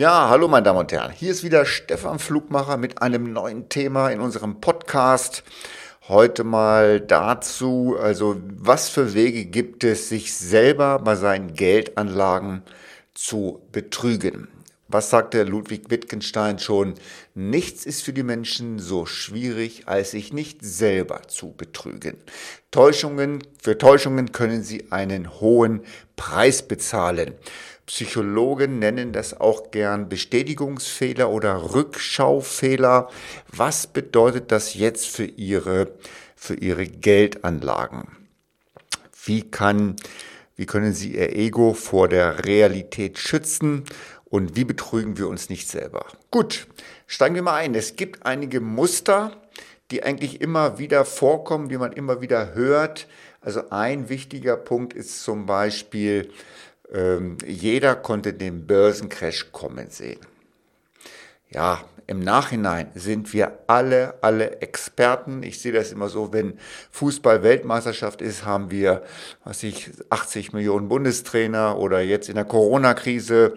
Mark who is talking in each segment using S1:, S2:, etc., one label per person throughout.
S1: Ja, hallo meine Damen und Herren. Hier ist wieder Stefan Flugmacher mit einem neuen Thema in unserem Podcast. Heute mal dazu, also was für Wege gibt es, sich selber bei seinen Geldanlagen zu betrügen? Was sagte Ludwig Wittgenstein schon? Nichts ist für die Menschen so schwierig, als sich nicht selber zu betrügen. Täuschungen, für Täuschungen können sie einen hohen Preis bezahlen. Psychologen nennen das auch gern Bestätigungsfehler oder Rückschaufehler. Was bedeutet das jetzt für Ihre, für Ihre Geldanlagen? Wie kann, wie können Sie Ihr Ego vor der Realität schützen? Und wie betrügen wir uns nicht selber? Gut, steigen wir mal ein. Es gibt einige Muster, die eigentlich immer wieder vorkommen, die man immer wieder hört. Also ein wichtiger Punkt ist zum Beispiel, ähm, jeder konnte den Börsencrash kommen sehen. Ja, im Nachhinein sind wir alle, alle Experten. Ich sehe das immer so, wenn Fußball-Weltmeisterschaft ist, haben wir, was ich, 80 Millionen Bundestrainer oder jetzt in der Corona-Krise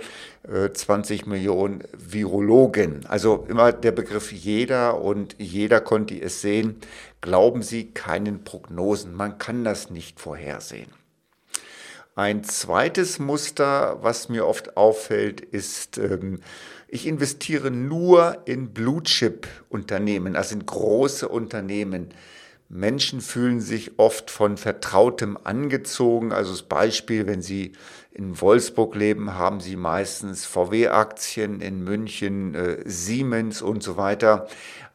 S1: 20 äh, Millionen Virologen. Also immer der Begriff jeder und jeder konnte es sehen. Glauben Sie keinen Prognosen. Man kann das nicht vorhersehen. Ein zweites Muster, was mir oft auffällt, ist, ähm, ich investiere nur in Blue-Chip-Unternehmen, also in große Unternehmen. Menschen fühlen sich oft von Vertrautem angezogen. Also das Beispiel, wenn Sie in Wolfsburg leben, haben Sie meistens VW-Aktien, in München äh, Siemens und so weiter.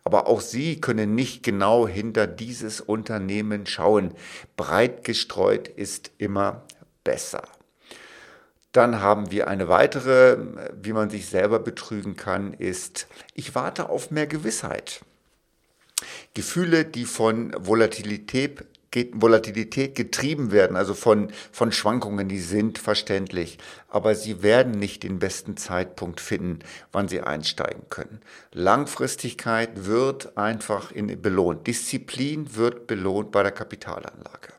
S1: Aber auch Sie können nicht genau hinter dieses Unternehmen schauen. Breit gestreut ist immer besser. Dann haben wir eine weitere, wie man sich selber betrügen kann, ist, ich warte auf mehr Gewissheit. Gefühle, die von Volatilität, Volatilität getrieben werden, also von, von Schwankungen, die sind verständlich, aber sie werden nicht den besten Zeitpunkt finden, wann sie einsteigen können. Langfristigkeit wird einfach in, belohnt. Disziplin wird belohnt bei der Kapitalanlage.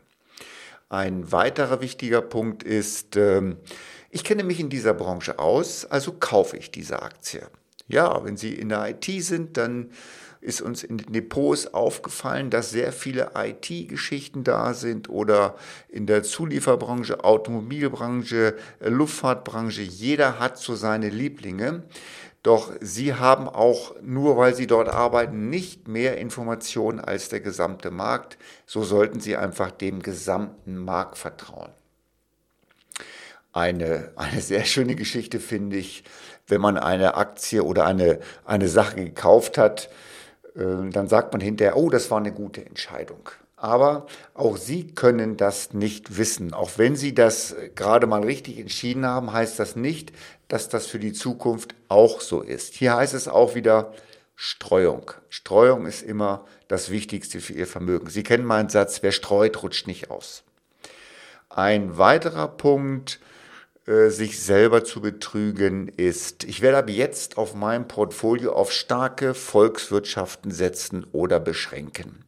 S1: Ein weiterer wichtiger Punkt ist, ähm, ich kenne mich in dieser Branche aus, also kaufe ich diese Aktie. Ja, wenn Sie in der IT sind, dann ist uns in den Depots aufgefallen, dass sehr viele IT-Geschichten da sind oder in der Zulieferbranche, Automobilbranche, Luftfahrtbranche. Jeder hat so seine Lieblinge. Doch sie haben auch, nur weil sie dort arbeiten, nicht mehr Informationen als der gesamte Markt. So sollten sie einfach dem gesamten Markt vertrauen. Eine, eine sehr schöne Geschichte finde ich, wenn man eine Aktie oder eine, eine Sache gekauft hat, äh, dann sagt man hinterher, oh, das war eine gute Entscheidung. Aber auch Sie können das nicht wissen. Auch wenn Sie das gerade mal richtig entschieden haben, heißt das nicht, dass das für die Zukunft auch so ist. Hier heißt es auch wieder Streuung. Streuung ist immer das Wichtigste für Ihr Vermögen. Sie kennen meinen Satz, wer streut, rutscht nicht aus. Ein weiterer Punkt, äh, sich selber zu betrügen, ist, ich werde ab jetzt auf meinem Portfolio auf starke Volkswirtschaften setzen oder beschränken.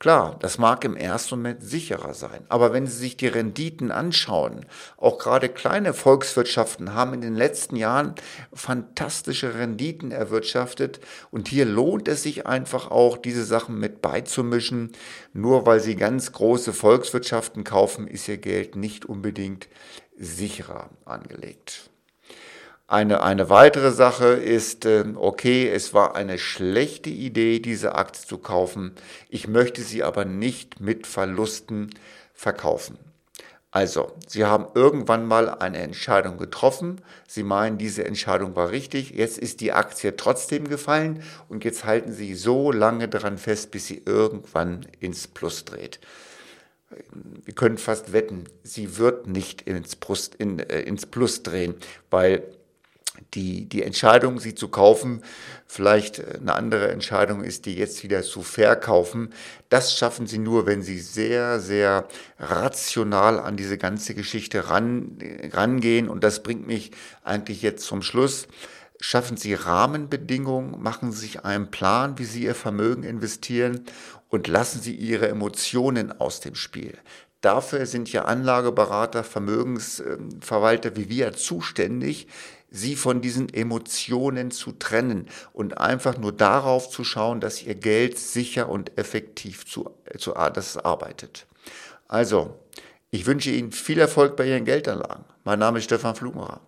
S1: Klar, das mag im ersten Moment sicherer sein, aber wenn Sie sich die Renditen anschauen, auch gerade kleine Volkswirtschaften haben in den letzten Jahren fantastische Renditen erwirtschaftet und hier lohnt es sich einfach auch, diese Sachen mit beizumischen. Nur weil Sie ganz große Volkswirtschaften kaufen, ist Ihr Geld nicht unbedingt sicherer angelegt. Eine, eine weitere Sache ist, ähm, okay, es war eine schlechte Idee, diese Aktie zu kaufen. Ich möchte sie aber nicht mit Verlusten verkaufen. Also, Sie haben irgendwann mal eine Entscheidung getroffen. Sie meinen, diese Entscheidung war richtig. Jetzt ist die Aktie trotzdem gefallen und jetzt halten Sie so lange daran fest, bis sie irgendwann ins Plus dreht wir können fast wetten, sie wird nicht ins, Brust, in, äh, ins Plus drehen, weil die, die Entscheidung, sie zu kaufen, vielleicht eine andere Entscheidung ist, die jetzt wieder zu verkaufen. Das schaffen sie nur, wenn sie sehr, sehr rational an diese ganze Geschichte ran, rangehen. Und das bringt mich eigentlich jetzt zum Schluss. Schaffen Sie Rahmenbedingungen, machen Sie sich einen Plan, wie Sie Ihr Vermögen investieren und lassen Sie Ihre Emotionen aus dem Spiel. Dafür sind ja Anlageberater, Vermögensverwalter wie wir zuständig. sie von diesen Emotionen zu trennen und einfach nur darauf zu schauen, dass ihr Geld sicher und effektiv zu, zu das arbeitet. Also, ich wünsche Ihnen viel Erfolg bei Ihren Geldanlagen. Mein Name ist Stefan Flugmacher.